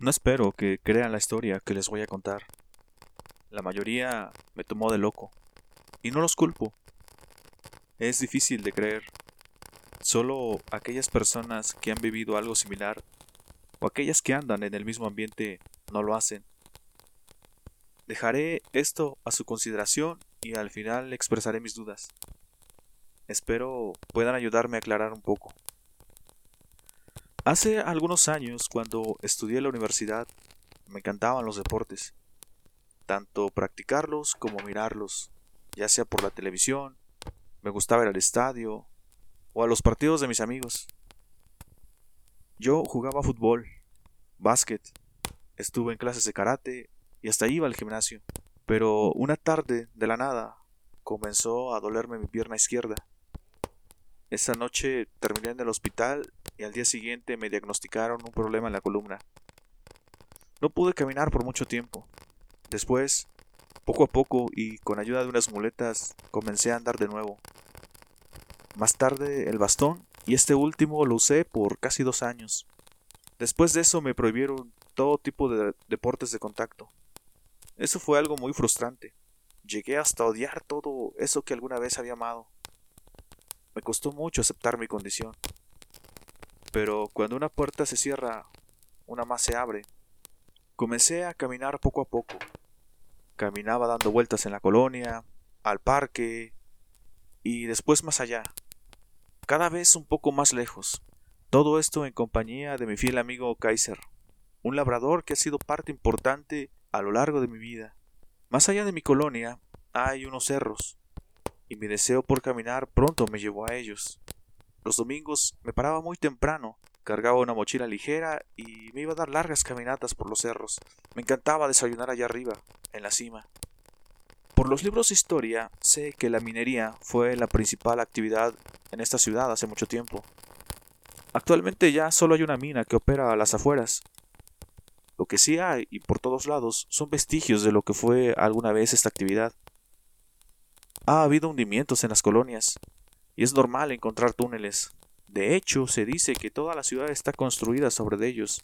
No espero que crean la historia que les voy a contar. La mayoría me tomó de loco. Y no los culpo. Es difícil de creer. Solo aquellas personas que han vivido algo similar o aquellas que andan en el mismo ambiente no lo hacen. Dejaré esto a su consideración y al final expresaré mis dudas. Espero puedan ayudarme a aclarar un poco. Hace algunos años, cuando estudié en la universidad, me encantaban los deportes, tanto practicarlos como mirarlos, ya sea por la televisión, me gustaba ir al estadio o a los partidos de mis amigos. Yo jugaba fútbol, básquet, estuve en clases de karate y hasta iba al gimnasio. Pero una tarde, de la nada, comenzó a dolerme mi pierna izquierda. Esa noche terminé en el hospital y al día siguiente me diagnosticaron un problema en la columna. No pude caminar por mucho tiempo. Después, poco a poco y con ayuda de unas muletas, comencé a andar de nuevo. Más tarde el bastón y este último lo usé por casi dos años. Después de eso me prohibieron todo tipo de deportes de contacto. Eso fue algo muy frustrante. Llegué hasta odiar todo eso que alguna vez había amado. Me costó mucho aceptar mi condición. Pero cuando una puerta se cierra, una más se abre. Comencé a caminar poco a poco. Caminaba dando vueltas en la colonia, al parque y después más allá. Cada vez un poco más lejos. Todo esto en compañía de mi fiel amigo Kaiser, un labrador que ha sido parte importante a lo largo de mi vida. Más allá de mi colonia hay unos cerros, y mi deseo por caminar pronto me llevó a ellos. Los domingos me paraba muy temprano, cargaba una mochila ligera y me iba a dar largas caminatas por los cerros. Me encantaba desayunar allá arriba, en la cima. Por los libros de historia sé que la minería fue la principal actividad en esta ciudad hace mucho tiempo. Actualmente ya solo hay una mina que opera a las afueras. Lo que sí hay, y por todos lados, son vestigios de lo que fue alguna vez esta actividad. Ha habido hundimientos en las colonias, y es normal encontrar túneles. De hecho, se dice que toda la ciudad está construida sobre ellos.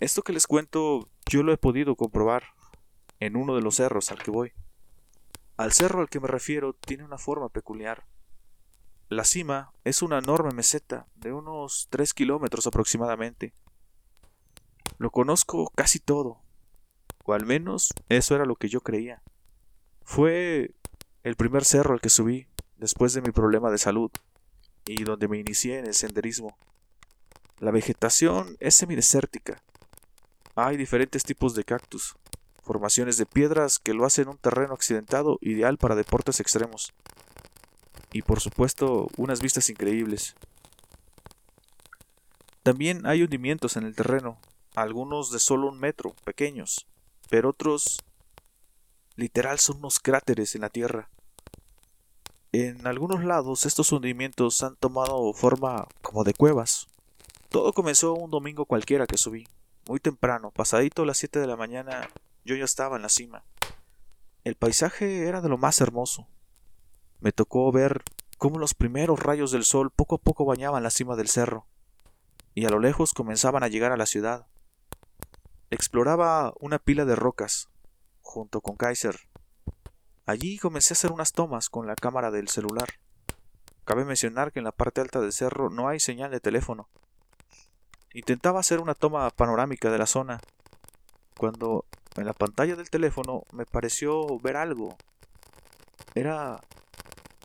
Esto que les cuento yo lo he podido comprobar en uno de los cerros al que voy. Al cerro al que me refiero tiene una forma peculiar. La cima es una enorme meseta de unos tres kilómetros aproximadamente. Lo conozco casi todo, o al menos eso era lo que yo creía. Fue el primer cerro al que subí después de mi problema de salud y donde me inicié en el senderismo. La vegetación es semidesértica. Hay diferentes tipos de cactus, formaciones de piedras que lo hacen un terreno accidentado ideal para deportes extremos y por supuesto unas vistas increíbles. También hay hundimientos en el terreno, algunos de solo un metro, pequeños, pero otros literal son unos cráteres en la tierra. En algunos lados estos hundimientos han tomado forma como de cuevas. Todo comenzó un domingo cualquiera que subí. Muy temprano, pasadito las 7 de la mañana, yo ya estaba en la cima. El paisaje era de lo más hermoso me tocó ver cómo los primeros rayos del sol poco a poco bañaban la cima del cerro, y a lo lejos comenzaban a llegar a la ciudad. Exploraba una pila de rocas, junto con Kaiser. Allí comencé a hacer unas tomas con la cámara del celular. Cabe mencionar que en la parte alta del cerro no hay señal de teléfono. Intentaba hacer una toma panorámica de la zona, cuando en la pantalla del teléfono me pareció ver algo. Era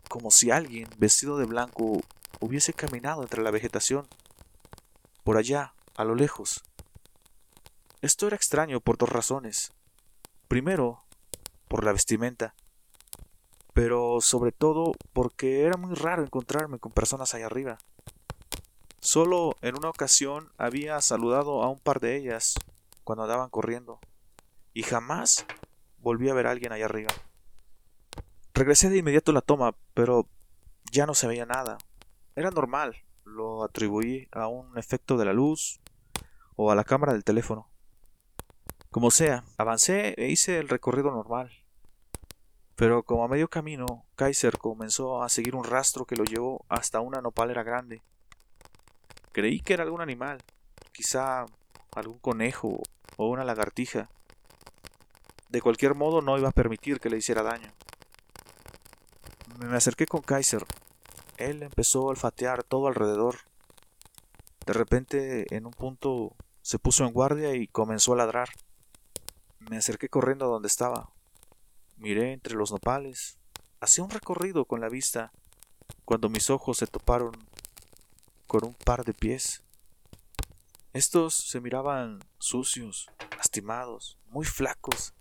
como si alguien vestido de blanco hubiese caminado entre la vegetación, por allá, a lo lejos. Esto era extraño por dos razones. Primero, por la vestimenta, pero sobre todo porque era muy raro encontrarme con personas allá arriba. Solo en una ocasión había saludado a un par de ellas cuando andaban corriendo, y jamás volví a ver a alguien allá arriba. Regresé de inmediato a la toma, pero ya no se veía nada. Era normal, lo atribuí a un efecto de la luz o a la cámara del teléfono. Como sea, avancé e hice el recorrido normal. Pero como a medio camino, Kaiser comenzó a seguir un rastro que lo llevó hasta una nopalera grande. Creí que era algún animal, quizá algún conejo o una lagartija. De cualquier modo no iba a permitir que le hiciera daño. Me acerqué con Kaiser. Él empezó a olfatear todo alrededor. De repente, en un punto, se puso en guardia y comenzó a ladrar. Me acerqué corriendo a donde estaba. Miré entre los nopales. Hacía un recorrido con la vista cuando mis ojos se toparon con un par de pies. Estos se miraban sucios, lastimados, muy flacos,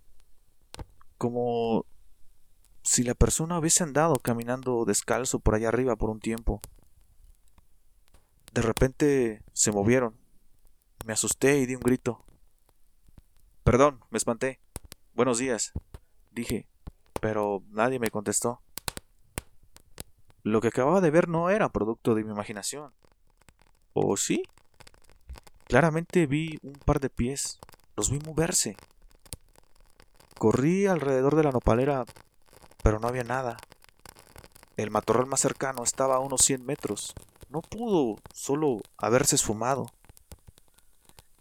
como si la persona hubiese andado caminando descalzo por allá arriba por un tiempo. De repente se movieron. Me asusté y di un grito. Perdón, me espanté. Buenos días, dije, pero nadie me contestó. Lo que acababa de ver no era producto de mi imaginación. ¿O sí? Claramente vi un par de pies. Los vi moverse. Corrí alrededor de la nopalera, pero no había nada. El matorral más cercano estaba a unos 100 metros. No pudo solo haberse esfumado.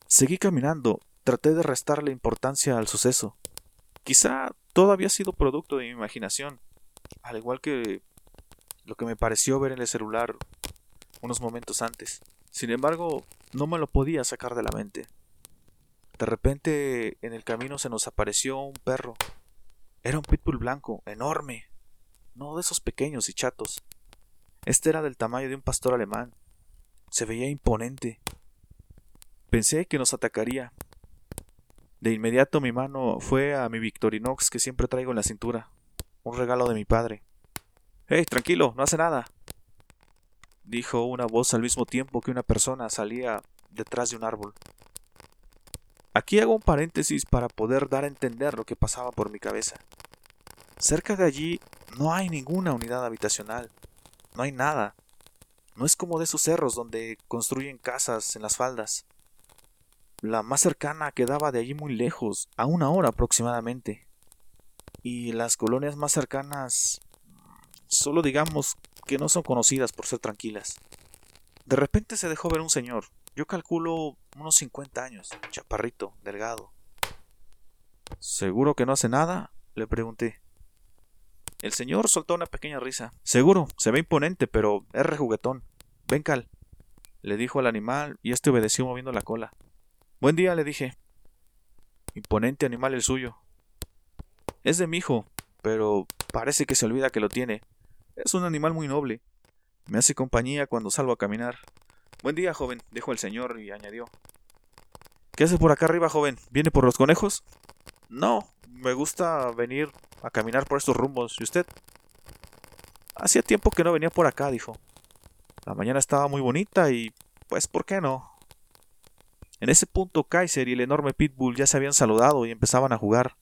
Seguí caminando, traté de restarle importancia al suceso. Quizá todo había sido producto de mi imaginación, al igual que lo que me pareció ver en el celular unos momentos antes. Sin embargo, no me lo podía sacar de la mente. De repente, en el camino se nos apareció un perro. Era un pitbull blanco, enorme, no de esos pequeños y chatos. Este era del tamaño de un pastor alemán. Se veía imponente. Pensé que nos atacaría. De inmediato mi mano fue a mi Victorinox que siempre traigo en la cintura, un regalo de mi padre. ¡Hey, tranquilo, no hace nada! dijo una voz al mismo tiempo que una persona salía detrás de un árbol. Aquí hago un paréntesis para poder dar a entender lo que pasaba por mi cabeza. Cerca de allí no hay ninguna unidad habitacional, no hay nada. No es como de esos cerros donde construyen casas en las faldas. La más cercana quedaba de allí muy lejos, a una hora aproximadamente. Y las colonias más cercanas solo digamos que no son conocidas por ser tranquilas. De repente se dejó ver un señor, yo calculo unos 50 años, chaparrito, delgado. ¿Seguro que no hace nada? le pregunté. El señor soltó una pequeña risa. Seguro, se ve imponente, pero es rejuguetón. Ven, Cal, le dijo al animal, y este obedeció moviendo la cola. Buen día, le dije. Imponente animal el suyo. Es de mi hijo, pero parece que se olvida que lo tiene. Es un animal muy noble. Me hace compañía cuando salgo a caminar. Buen día, joven, dijo el señor y añadió. ¿Qué hace por acá arriba, joven? ¿Viene por los conejos? No, me gusta venir a caminar por estos rumbos. ¿Y usted? Hacía tiempo que no venía por acá, dijo. La mañana estaba muy bonita y... pues, ¿por qué no? En ese punto Kaiser y el enorme Pitbull ya se habían saludado y empezaban a jugar.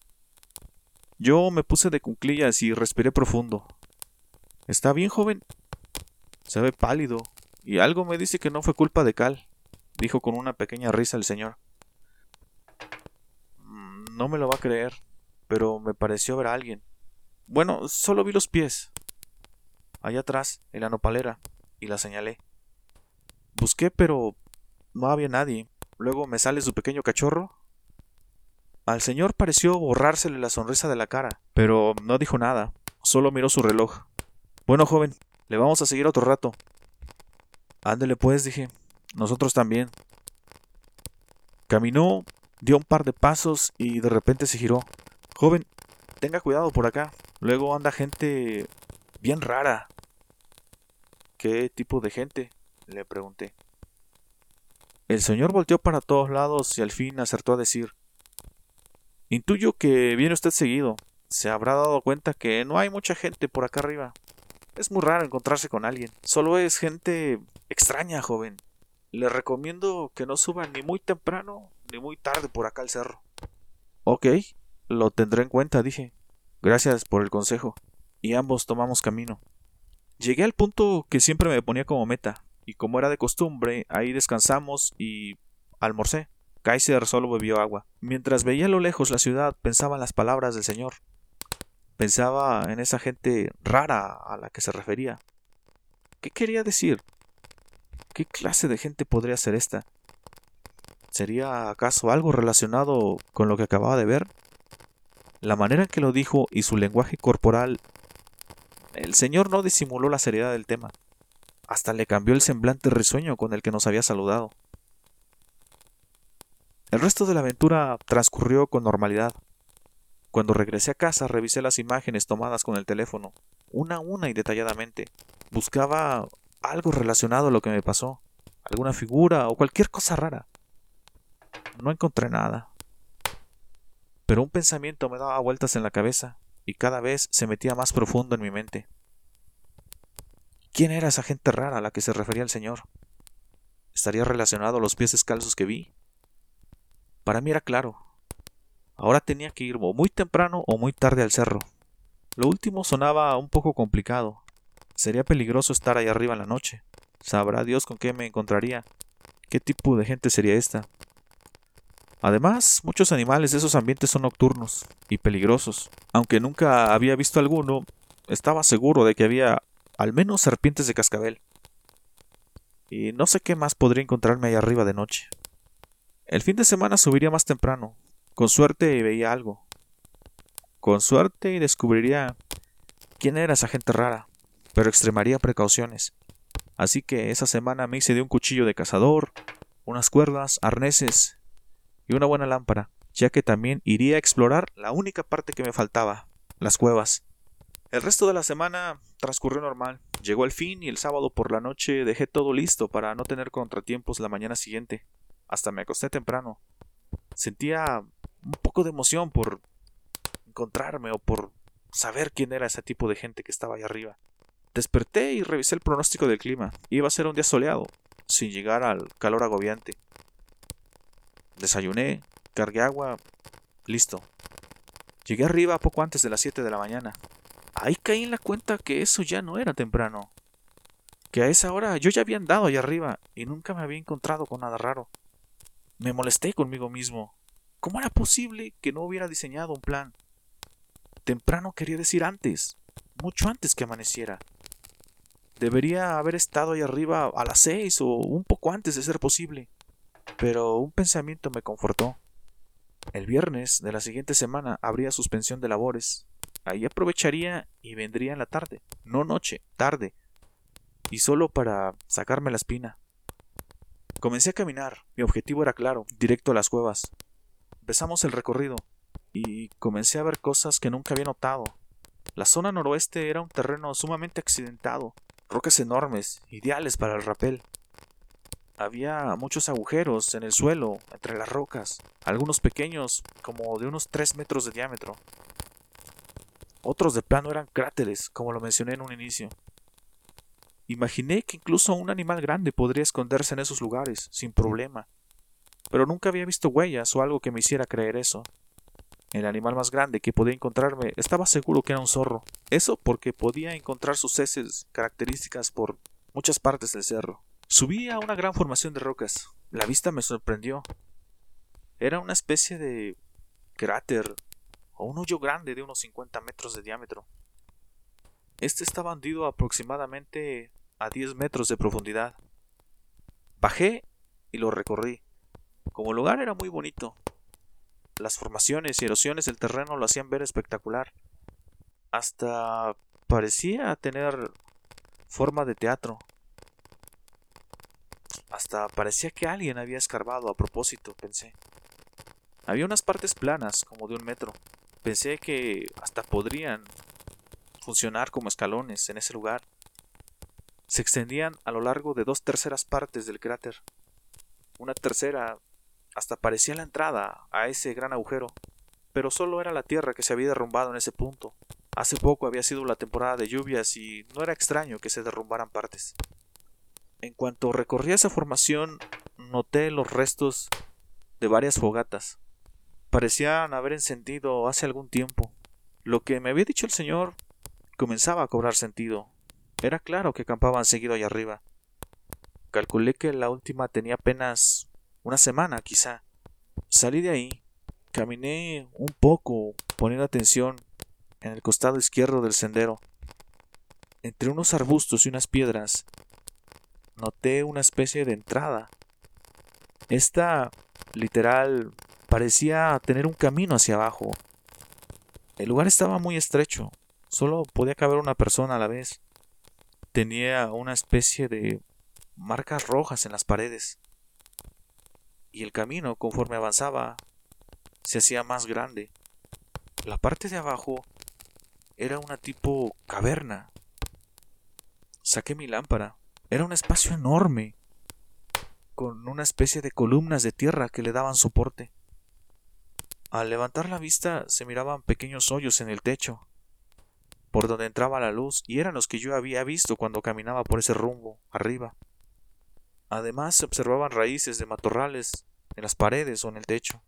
Yo me puse de cunclillas y respiré profundo. ¿Está bien, joven? Se ve pálido, y algo me dice que no fue culpa de Cal, dijo con una pequeña risa el señor. Mm, no me lo va a creer, pero me pareció ver a alguien. Bueno, solo vi los pies. Allá atrás, en la nopalera, y la señalé. Busqué, pero no había nadie. Luego me sale su pequeño cachorro. Al señor pareció borrársele la sonrisa de la cara, pero no dijo nada, solo miró su reloj. Bueno, joven, le vamos a seguir otro rato. Ándele pues, dije. Nosotros también. Caminó, dio un par de pasos y de repente se giró. Joven, tenga cuidado por acá. Luego anda gente bien rara. ¿Qué tipo de gente? le pregunté. El señor volteó para todos lados y al fin acertó a decir Intuyo que viene usted seguido. Se habrá dado cuenta que no hay mucha gente por acá arriba. Es muy raro encontrarse con alguien. Solo es gente extraña, joven. Le recomiendo que no suba ni muy temprano ni muy tarde por acá al cerro. Ok, lo tendré en cuenta, dije. Gracias por el consejo. Y ambos tomamos camino. Llegué al punto que siempre me ponía como meta, y como era de costumbre, ahí descansamos y almorcé. Kaiser solo bebió agua. Mientras veía a lo lejos la ciudad, pensaba en las palabras del Señor. Pensaba en esa gente rara a la que se refería. ¿Qué quería decir? ¿Qué clase de gente podría ser esta? ¿Sería acaso algo relacionado con lo que acababa de ver? La manera en que lo dijo y su lenguaje corporal... El señor no disimuló la seriedad del tema. Hasta le cambió el semblante risueño con el que nos había saludado. El resto de la aventura transcurrió con normalidad. Cuando regresé a casa revisé las imágenes tomadas con el teléfono, una a una y detalladamente. Buscaba algo relacionado a lo que me pasó, alguna figura o cualquier cosa rara. No encontré nada. Pero un pensamiento me daba vueltas en la cabeza y cada vez se metía más profundo en mi mente. ¿Quién era esa gente rara a la que se refería el Señor? ¿Estaría relacionado a los pies descalzos que vi? Para mí era claro. Ahora tenía que ir muy temprano o muy tarde al cerro. Lo último sonaba un poco complicado. Sería peligroso estar ahí arriba en la noche. Sabrá Dios con qué me encontraría. ¿Qué tipo de gente sería esta? Además, muchos animales de esos ambientes son nocturnos y peligrosos. Aunque nunca había visto alguno, estaba seguro de que había al menos serpientes de cascabel. Y no sé qué más podría encontrarme ahí arriba de noche. El fin de semana subiría más temprano. Con suerte veía algo. Con suerte descubriría quién era esa gente rara, pero extremaría precauciones. Así que esa semana me hice de un cuchillo de cazador, unas cuerdas, arneses y una buena lámpara, ya que también iría a explorar la única parte que me faltaba, las cuevas. El resto de la semana transcurrió normal. Llegó el fin y el sábado por la noche dejé todo listo para no tener contratiempos la mañana siguiente. Hasta me acosté temprano. Sentía un poco de emoción por encontrarme o por saber quién era ese tipo de gente que estaba ahí arriba. Desperté y revisé el pronóstico del clima. Iba a ser un día soleado, sin llegar al calor agobiante. Desayuné, cargué agua, listo. Llegué arriba poco antes de las 7 de la mañana. Ahí caí en la cuenta que eso ya no era temprano. Que a esa hora yo ya había andado allá arriba y nunca me había encontrado con nada raro. Me molesté conmigo mismo. ¿Cómo era posible que no hubiera diseñado un plan? Temprano quería decir antes, mucho antes que amaneciera. Debería haber estado ahí arriba a las seis o un poco antes de ser posible pero un pensamiento me confortó. El viernes de la siguiente semana habría suspensión de labores. Ahí aprovecharía y vendría en la tarde, no noche, tarde, y solo para sacarme la espina. Comencé a caminar, mi objetivo era claro, directo a las cuevas. Empezamos el recorrido, y comencé a ver cosas que nunca había notado. La zona noroeste era un terreno sumamente accidentado, rocas enormes, ideales para el rapel. Había muchos agujeros en el suelo, entre las rocas, algunos pequeños, como de unos 3 metros de diámetro. Otros de plano eran cráteres, como lo mencioné en un inicio. Imaginé que incluso un animal grande podría esconderse en esos lugares, sin problema. Pero nunca había visto huellas o algo que me hiciera creer eso. El animal más grande que podía encontrarme estaba seguro que era un zorro. Eso porque podía encontrar sus heces características por muchas partes del cerro. Subí a una gran formación de rocas. La vista me sorprendió. Era una especie de cráter o un hoyo grande de unos 50 metros de diámetro. Este estaba hundido aproximadamente a 10 metros de profundidad. Bajé y lo recorrí. Como lugar era muy bonito. Las formaciones y erosiones del terreno lo hacían ver espectacular. Hasta parecía tener forma de teatro. Hasta parecía que alguien había escarbado a propósito, pensé. Había unas partes planas, como de un metro. Pensé que hasta podrían funcionar como escalones en ese lugar. Se extendían a lo largo de dos terceras partes del cráter. Una tercera hasta parecía la entrada a ese gran agujero, pero solo era la tierra que se había derrumbado en ese punto. Hace poco había sido la temporada de lluvias y no era extraño que se derrumbaran partes. En cuanto recorrí esa formación, noté los restos de varias fogatas. Parecían haber encendido hace algún tiempo. Lo que me había dicho el señor comenzaba a cobrar sentido. Era claro que acampaban seguido allá arriba. Calculé que la última tenía apenas una semana, quizá. Salí de ahí, caminé un poco, poniendo atención en el costado izquierdo del sendero. Entre unos arbustos y unas piedras noté una especie de entrada. Esta literal, parecía tener un camino hacia abajo. El lugar estaba muy estrecho, solo podía caber una persona a la vez. Tenía una especie de marcas rojas en las paredes. Y el camino, conforme avanzaba, se hacía más grande. La parte de abajo era una tipo caverna. Saqué mi lámpara. Era un espacio enorme, con una especie de columnas de tierra que le daban soporte. Al levantar la vista se miraban pequeños hoyos en el techo, por donde entraba la luz, y eran los que yo había visto cuando caminaba por ese rumbo, arriba. Además se observaban raíces de matorrales en las paredes o en el techo.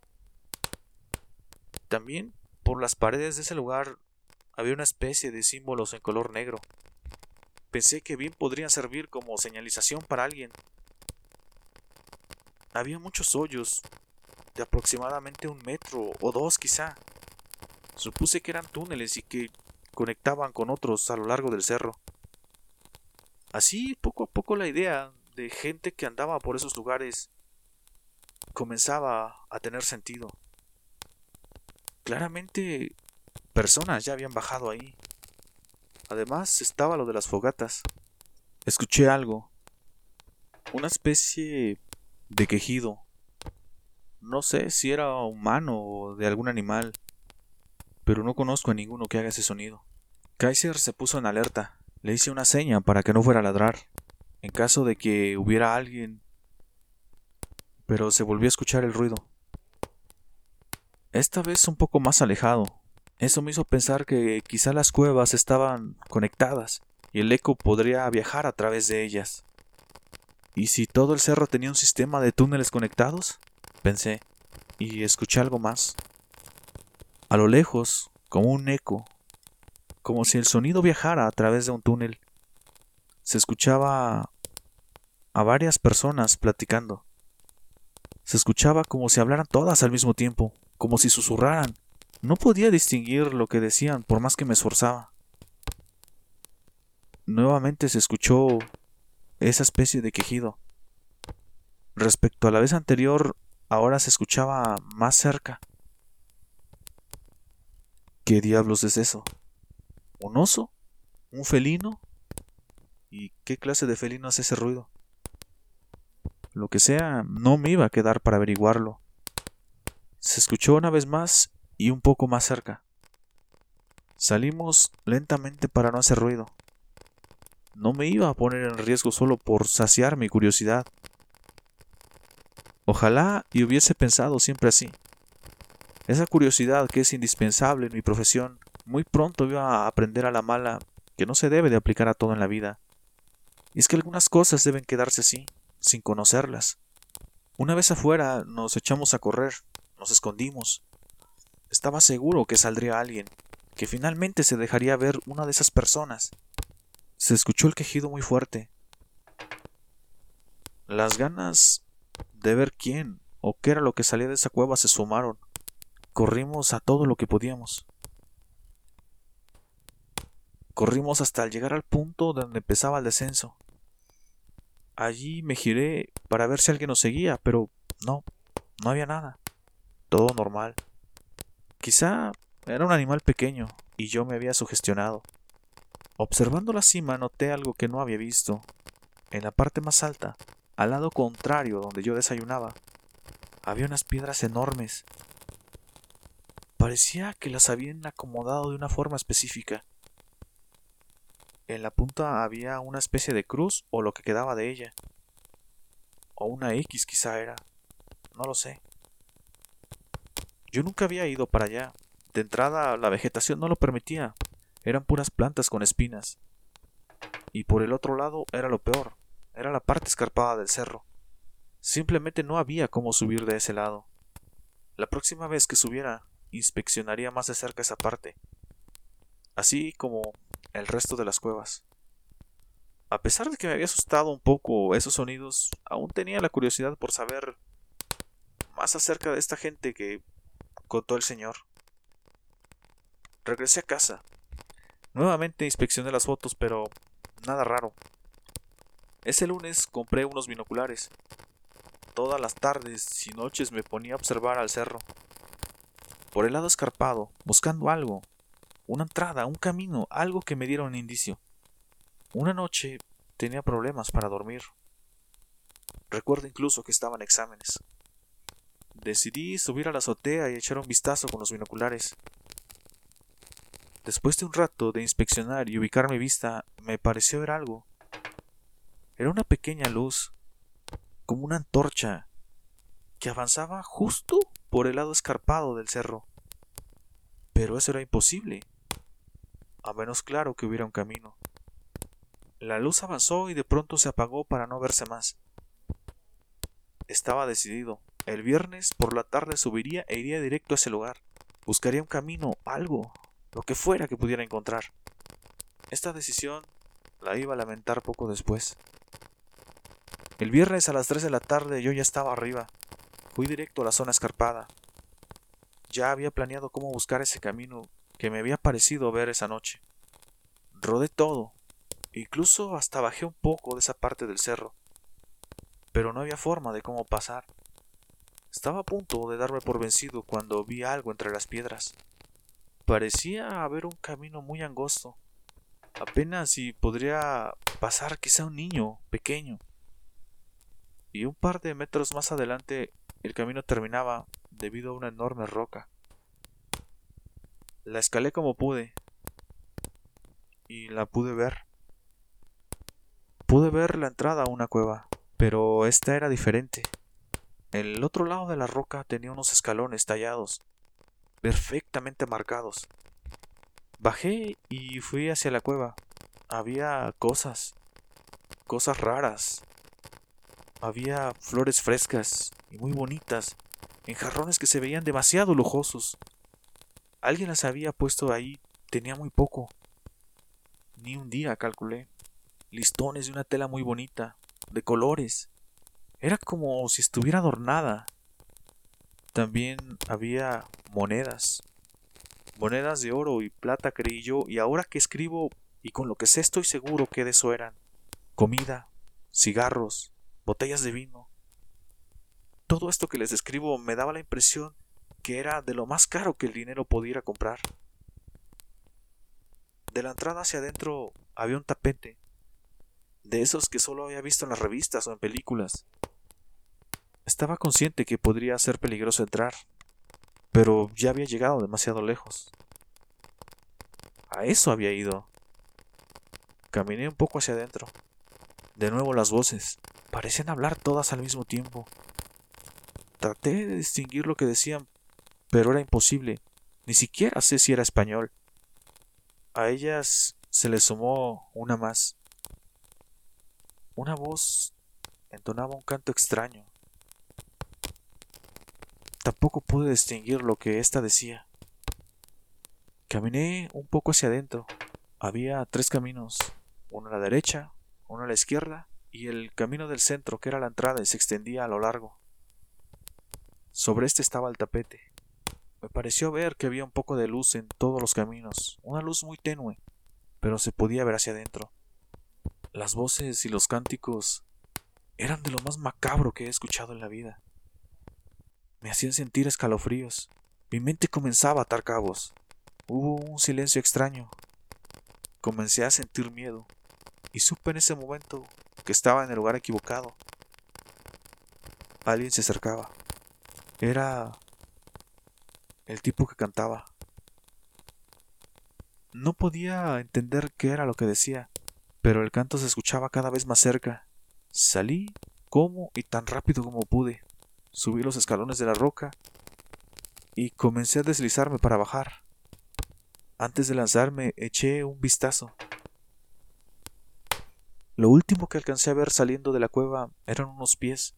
También por las paredes de ese lugar había una especie de símbolos en color negro. Pensé que bien podrían servir como señalización para alguien. Había muchos hoyos, de aproximadamente un metro o dos quizá. Supuse que eran túneles y que conectaban con otros a lo largo del cerro. Así, poco a poco la idea de gente que andaba por esos lugares comenzaba a tener sentido. Claramente personas ya habían bajado ahí. Además estaba lo de las fogatas. Escuché algo. Una especie de quejido. No sé si era humano o de algún animal, pero no conozco a ninguno que haga ese sonido. Kaiser se puso en alerta. Le hice una seña para que no fuera a ladrar, en caso de que hubiera alguien. Pero se volvió a escuchar el ruido esta vez un poco más alejado. Eso me hizo pensar que quizá las cuevas estaban conectadas y el eco podría viajar a través de ellas. ¿Y si todo el cerro tenía un sistema de túneles conectados? Pensé, y escuché algo más. A lo lejos, como un eco, como si el sonido viajara a través de un túnel, se escuchaba a varias personas platicando. Se escuchaba como si hablaran todas al mismo tiempo como si susurraran. No podía distinguir lo que decían por más que me esforzaba. Nuevamente se escuchó esa especie de quejido. Respecto a la vez anterior, ahora se escuchaba más cerca. ¿Qué diablos es eso? ¿Un oso? ¿Un felino? ¿Y qué clase de felino hace ese ruido? Lo que sea, no me iba a quedar para averiguarlo. Se escuchó una vez más y un poco más cerca. Salimos lentamente para no hacer ruido. No me iba a poner en riesgo solo por saciar mi curiosidad. Ojalá y hubiese pensado siempre así. Esa curiosidad que es indispensable en mi profesión, muy pronto iba a aprender a la mala que no se debe de aplicar a todo en la vida. Y es que algunas cosas deben quedarse así, sin conocerlas. Una vez afuera nos echamos a correr, nos escondimos. Estaba seguro que saldría alguien, que finalmente se dejaría ver una de esas personas. Se escuchó el quejido muy fuerte. Las ganas de ver quién o qué era lo que salía de esa cueva se sumaron. Corrimos a todo lo que podíamos. Corrimos hasta llegar al punto donde empezaba el descenso. Allí me giré para ver si alguien nos seguía, pero no, no había nada todo normal. Quizá era un animal pequeño y yo me había sugestionado. Observando la cima noté algo que no había visto. En la parte más alta, al lado contrario donde yo desayunaba, había unas piedras enormes. Parecía que las habían acomodado de una forma específica. En la punta había una especie de cruz o lo que quedaba de ella. O una X quizá era. No lo sé. Yo nunca había ido para allá. De entrada la vegetación no lo permitía. Eran puras plantas con espinas. Y por el otro lado era lo peor. Era la parte escarpada del cerro. Simplemente no había cómo subir de ese lado. La próxima vez que subiera, inspeccionaría más de cerca esa parte. Así como el resto de las cuevas. A pesar de que me había asustado un poco esos sonidos, aún tenía la curiosidad por saber más acerca de esta gente que contó el señor. Regresé a casa. Nuevamente inspeccioné las fotos, pero nada raro. Ese lunes compré unos binoculares. Todas las tardes y noches me ponía a observar al cerro. Por el lado escarpado, buscando algo, una entrada, un camino, algo que me diera un indicio. Una noche tenía problemas para dormir. Recuerdo incluso que estaban exámenes. Decidí subir a la azotea y echar un vistazo con los binoculares. Después de un rato de inspeccionar y ubicar mi vista, me pareció ver algo. Era una pequeña luz, como una antorcha, que avanzaba justo por el lado escarpado del cerro. Pero eso era imposible, a menos claro que hubiera un camino. La luz avanzó y de pronto se apagó para no verse más. Estaba decidido. El viernes por la tarde subiría e iría directo a ese lugar. Buscaría un camino, algo, lo que fuera que pudiera encontrar. Esta decisión la iba a lamentar poco después. El viernes a las 3 de la tarde yo ya estaba arriba. Fui directo a la zona escarpada. Ya había planeado cómo buscar ese camino que me había parecido ver esa noche. Rodé todo, incluso hasta bajé un poco de esa parte del cerro, pero no había forma de cómo pasar. Estaba a punto de darme por vencido cuando vi algo entre las piedras. Parecía haber un camino muy angosto, apenas si podría pasar quizá un niño pequeño y un par de metros más adelante el camino terminaba debido a una enorme roca. La escalé como pude y la pude ver. Pude ver la entrada a una cueva, pero esta era diferente. El otro lado de la roca tenía unos escalones tallados, perfectamente marcados. Bajé y fui hacia la cueva. Había cosas, cosas raras, había flores frescas y muy bonitas, en jarrones que se veían demasiado lujosos. Alguien las había puesto ahí, tenía muy poco. Ni un día, calculé. Listones de una tela muy bonita, de colores. Era como si estuviera adornada. También había monedas. Monedas de oro y plata, creí yo, y ahora que escribo y con lo que sé estoy seguro que de eso eran. Comida, cigarros, botellas de vino. Todo esto que les describo me daba la impresión que era de lo más caro que el dinero pudiera comprar. De la entrada hacia adentro había un tapete, de esos que solo había visto en las revistas o en películas. Estaba consciente que podría ser peligroso entrar, pero ya había llegado demasiado lejos. A eso había ido. Caminé un poco hacia adentro. De nuevo las voces. Parecían hablar todas al mismo tiempo. Traté de distinguir lo que decían, pero era imposible. Ni siquiera sé si era español. A ellas se le sumó una más. Una voz entonaba un canto extraño. Tampoco pude distinguir lo que ésta decía. Caminé un poco hacia adentro. Había tres caminos, uno a la derecha, uno a la izquierda y el camino del centro, que era la entrada, y se extendía a lo largo. Sobre este estaba el tapete. Me pareció ver que había un poco de luz en todos los caminos, una luz muy tenue, pero se podía ver hacia adentro. Las voces y los cánticos eran de lo más macabro que he escuchado en la vida. Me hacían sentir escalofríos. Mi mente comenzaba a atar cabos. Hubo un silencio extraño. Comencé a sentir miedo, y supe en ese momento que estaba en el lugar equivocado. Alguien se acercaba. Era el tipo que cantaba. No podía entender qué era lo que decía, pero el canto se escuchaba cada vez más cerca. Salí como y tan rápido como pude. Subí los escalones de la roca y comencé a deslizarme para bajar. Antes de lanzarme eché un vistazo. Lo último que alcancé a ver saliendo de la cueva eran unos pies,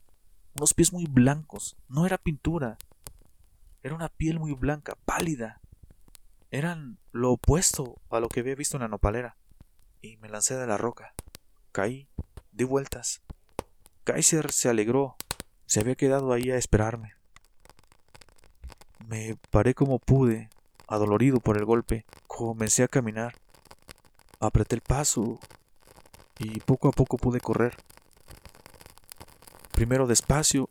unos pies muy blancos, no era pintura, era una piel muy blanca, pálida. Eran lo opuesto a lo que había visto en la nopalera. Y me lancé de la roca. Caí, di vueltas. Kaiser se alegró, se había quedado ahí a esperarme. Me paré como pude, adolorido por el golpe. Comencé a caminar. Apreté el paso, y poco a poco pude correr. Primero despacio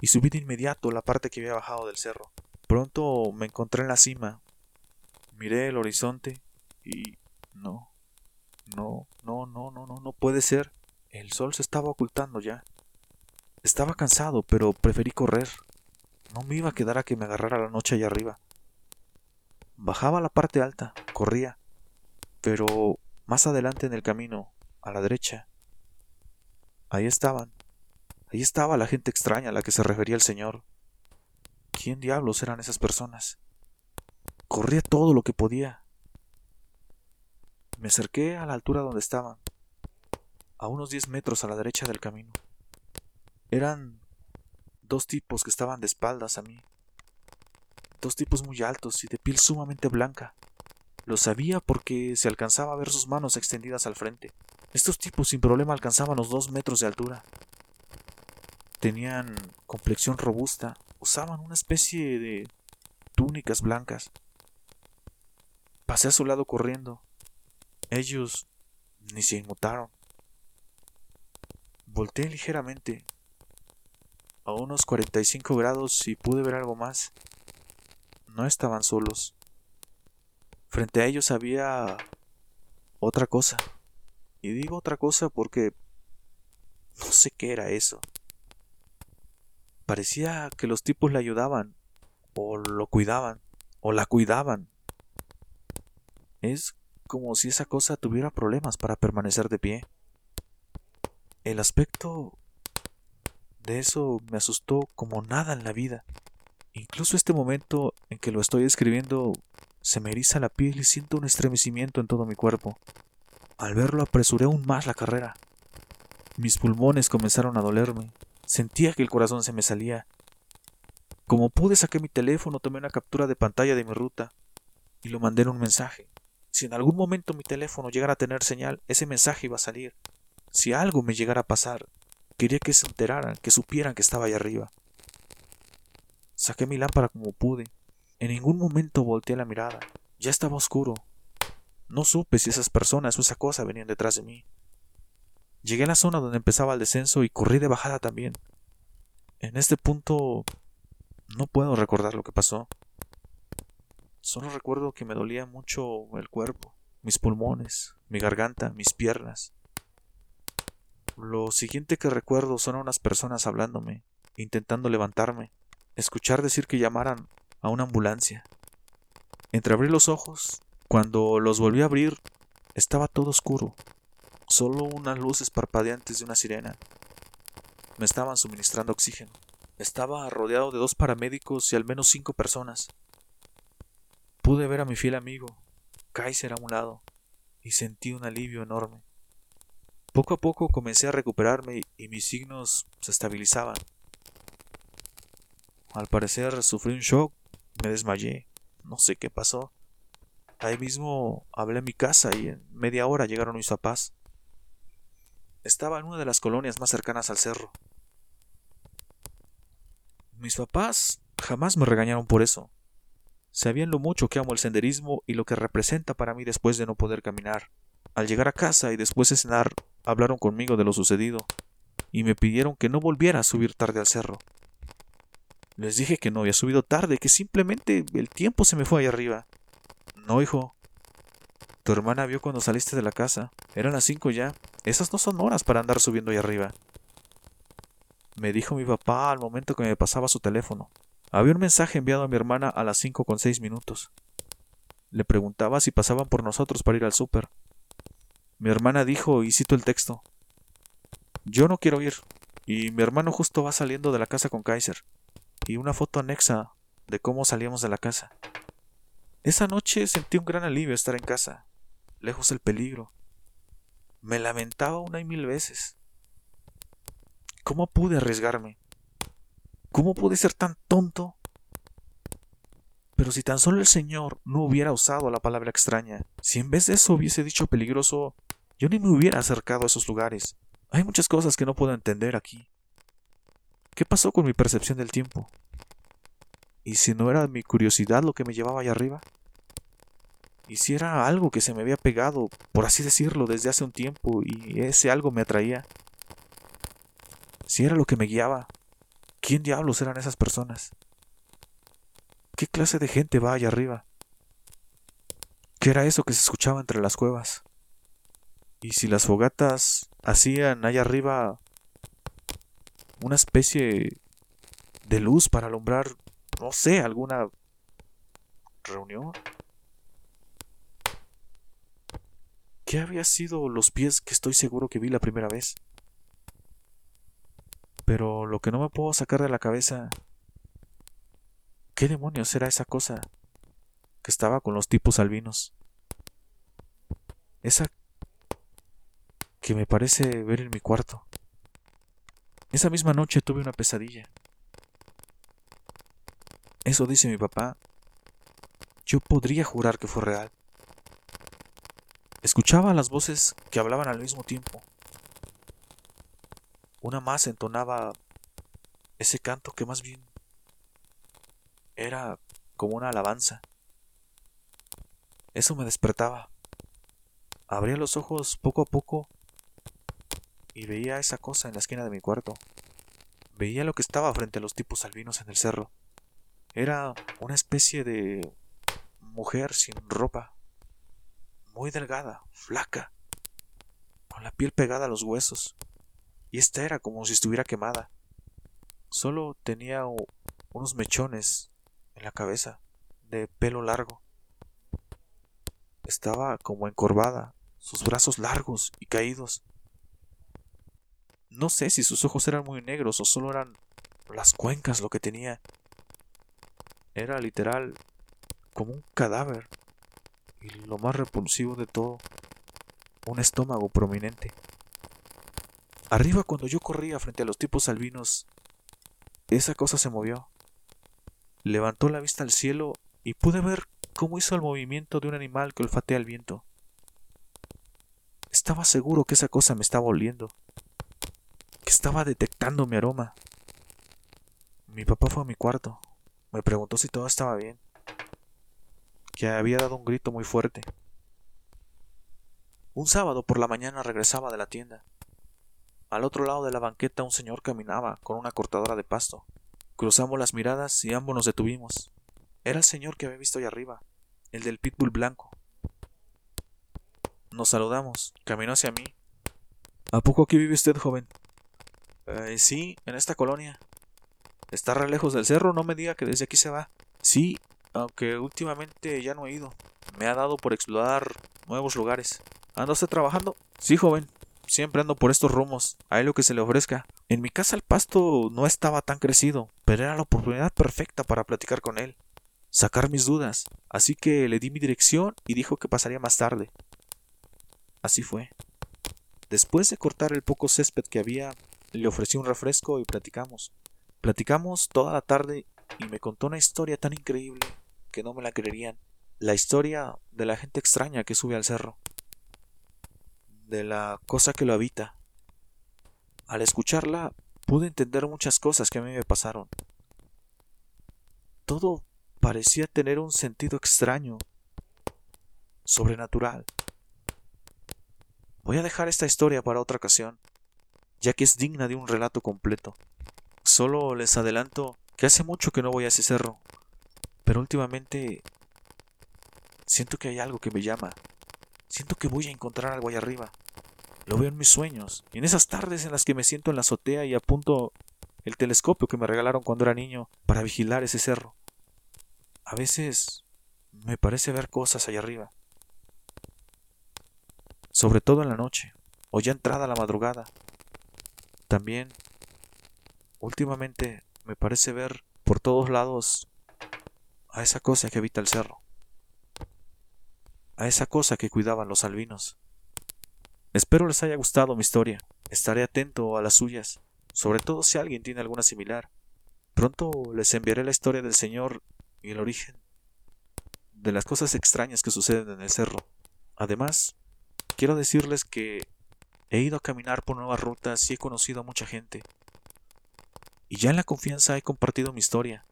y subí de inmediato la parte que había bajado del cerro. Pronto me encontré en la cima. Miré el horizonte y no, no, no, no, no, no, no puede ser. El sol se estaba ocultando ya. Estaba cansado, pero preferí correr. No me iba a quedar a que me agarrara la noche allá arriba. Bajaba a la parte alta, corría, pero más adelante en el camino, a la derecha, ahí estaban. Ahí estaba la gente extraña a la que se refería el Señor. ¿Quién diablos eran esas personas? Corría todo lo que podía. Me acerqué a la altura donde estaban, a unos diez metros a la derecha del camino. Eran dos tipos que estaban de espaldas a mí. Dos tipos muy altos y de piel sumamente blanca. Lo sabía porque se alcanzaba a ver sus manos extendidas al frente. Estos tipos sin problema alcanzaban los dos metros de altura. Tenían complexión robusta, usaban una especie de túnicas blancas. Pasé a su lado corriendo. Ellos ni se inmutaron. Volté ligeramente a unos 45 grados y pude ver algo más. No estaban solos. Frente a ellos había otra cosa. Y digo otra cosa porque no sé qué era eso. Parecía que los tipos le ayudaban, o lo cuidaban, o la cuidaban. Es como si esa cosa tuviera problemas para permanecer de pie. El aspecto de eso me asustó como nada en la vida. Incluso este momento en que lo estoy escribiendo se me eriza la piel y siento un estremecimiento en todo mi cuerpo. Al verlo apresuré aún más la carrera. Mis pulmones comenzaron a dolerme. Sentía que el corazón se me salía. Como pude saqué mi teléfono, tomé una captura de pantalla de mi ruta y lo mandé en un mensaje. Si en algún momento mi teléfono llegara a tener señal, ese mensaje iba a salir. Si algo me llegara a pasar, Quería que se enteraran, que supieran que estaba allá arriba. Saqué mi lámpara como pude. En ningún momento volteé la mirada. Ya estaba oscuro. No supe si esas personas o esa cosa venían detrás de mí. Llegué a la zona donde empezaba el descenso y corrí de bajada también. En este punto no puedo recordar lo que pasó. Solo recuerdo que me dolía mucho el cuerpo, mis pulmones, mi garganta, mis piernas. Lo siguiente que recuerdo son unas personas hablándome, intentando levantarme, escuchar decir que llamaran a una ambulancia. Entreabrí los ojos. Cuando los volví a abrir, estaba todo oscuro. Solo unas luces parpadeantes de una sirena. Me estaban suministrando oxígeno. Estaba rodeado de dos paramédicos y al menos cinco personas. Pude ver a mi fiel amigo, Kaiser a un lado, y sentí un alivio enorme. Poco a poco comencé a recuperarme y mis signos se estabilizaban. Al parecer sufrí un shock, me desmayé, no sé qué pasó. Ahí mismo hablé en mi casa y en media hora llegaron mis papás. Estaba en una de las colonias más cercanas al cerro. Mis papás jamás me regañaron por eso. Sabían lo mucho que amo el senderismo y lo que representa para mí después de no poder caminar. Al llegar a casa y después de cenar, hablaron conmigo de lo sucedido y me pidieron que no volviera a subir tarde al cerro. Les dije que no había subido tarde, que simplemente el tiempo se me fue ahí arriba. No, hijo. Tu hermana vio cuando saliste de la casa. Eran las cinco ya. Esas no son horas para andar subiendo ahí arriba. Me dijo mi papá al momento que me pasaba su teléfono. Había un mensaje enviado a mi hermana a las cinco con seis minutos. Le preguntaba si pasaban por nosotros para ir al súper. Mi hermana dijo, y cito el texto, yo no quiero ir, y mi hermano justo va saliendo de la casa con Kaiser, y una foto anexa de cómo salíamos de la casa. Esa noche sentí un gran alivio estar en casa, lejos del peligro. Me lamentaba una y mil veces. ¿Cómo pude arriesgarme? ¿Cómo pude ser tan tonto? Pero si tan solo el Señor no hubiera usado la palabra extraña, si en vez de eso hubiese dicho peligroso, yo ni me hubiera acercado a esos lugares. Hay muchas cosas que no puedo entender aquí. ¿Qué pasó con mi percepción del tiempo? ¿Y si no era mi curiosidad lo que me llevaba allá arriba? ¿Y si era algo que se me había pegado, por así decirlo, desde hace un tiempo y ese algo me atraía? ¿Si era lo que me guiaba? ¿Quién diablos eran esas personas? ¿Qué clase de gente va allá arriba? ¿Qué era eso que se escuchaba entre las cuevas? Y si las fogatas hacían allá arriba una especie de luz para alumbrar, no sé, alguna reunión. ¿Qué había sido los pies que estoy seguro que vi la primera vez? Pero lo que no me puedo sacar de la cabeza... ¿Qué demonios era esa cosa que estaba con los tipos albinos? Esa que me parece ver en mi cuarto. Esa misma noche tuve una pesadilla. Eso dice mi papá. Yo podría jurar que fue real. Escuchaba las voces que hablaban al mismo tiempo. Una más entonaba ese canto que más bien era como una alabanza. Eso me despertaba. Abría los ojos poco a poco y veía esa cosa en la esquina de mi cuarto. Veía lo que estaba frente a los tipos albinos en el cerro. Era una especie de mujer sin ropa, muy delgada, flaca, con la piel pegada a los huesos, y esta era como si estuviera quemada. Solo tenía unos mechones en la cabeza, de pelo largo. Estaba como encorvada, sus brazos largos y caídos. No sé si sus ojos eran muy negros o solo eran las cuencas lo que tenía. Era literal como un cadáver y lo más repulsivo de todo, un estómago prominente. Arriba cuando yo corría frente a los tipos albinos, esa cosa se movió. Levantó la vista al cielo y pude ver cómo hizo el movimiento de un animal que olfatea el viento. Estaba seguro que esa cosa me estaba oliendo, que estaba detectando mi aroma. Mi papá fue a mi cuarto, me preguntó si todo estaba bien que había dado un grito muy fuerte. Un sábado por la mañana regresaba de la tienda. Al otro lado de la banqueta un señor caminaba con una cortadora de pasto. Cruzamos las miradas y ambos nos detuvimos. Era el señor que había visto ahí arriba, el del pitbull blanco. Nos saludamos. Caminó hacia mí. ¿A poco aquí vive usted, joven? Eh, sí, en esta colonia. ¿Está re lejos del cerro? No me diga que desde aquí se va. Sí, aunque últimamente ya no he ido. Me ha dado por explorar nuevos lugares. ¿Anda usted trabajando? Sí, joven. Siempre ando por estos rumos. Hay lo que se le ofrezca. En mi casa el pasto no estaba tan crecido, pero era la oportunidad perfecta para platicar con él, sacar mis dudas. Así que le di mi dirección y dijo que pasaría más tarde. Así fue. Después de cortar el poco césped que había, le ofrecí un refresco y platicamos. Platicamos toda la tarde y me contó una historia tan increíble que no me la creerían. La historia de la gente extraña que sube al cerro. De la cosa que lo habita. Al escucharla pude entender muchas cosas que a mí me pasaron. Todo parecía tener un sentido extraño, sobrenatural. Voy a dejar esta historia para otra ocasión, ya que es digna de un relato completo. Solo les adelanto que hace mucho que no voy a ese cerro, pero últimamente siento que hay algo que me llama. Siento que voy a encontrar algo ahí arriba. Lo veo en mis sueños, en esas tardes en las que me siento en la azotea y apunto el telescopio que me regalaron cuando era niño para vigilar ese cerro. A veces me parece ver cosas allá arriba. Sobre todo en la noche, o ya entrada la madrugada. También, últimamente, me parece ver por todos lados a esa cosa que habita el cerro, a esa cosa que cuidaban los albinos. Espero les haya gustado mi historia, estaré atento a las suyas, sobre todo si alguien tiene alguna similar. Pronto les enviaré la historia del Señor y el origen de las cosas extrañas que suceden en el cerro. Además, quiero decirles que he ido a caminar por nuevas rutas y he conocido a mucha gente. Y ya en la confianza he compartido mi historia.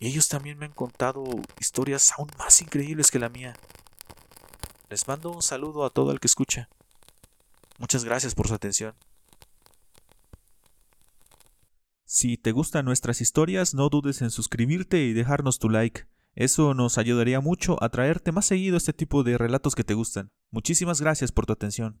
Y ellos también me han contado historias aún más increíbles que la mía. Les mando un saludo a todo el que escucha. Muchas gracias por su atención. Si te gustan nuestras historias, no dudes en suscribirte y dejarnos tu like. Eso nos ayudaría mucho a traerte más seguido este tipo de relatos que te gustan. Muchísimas gracias por tu atención.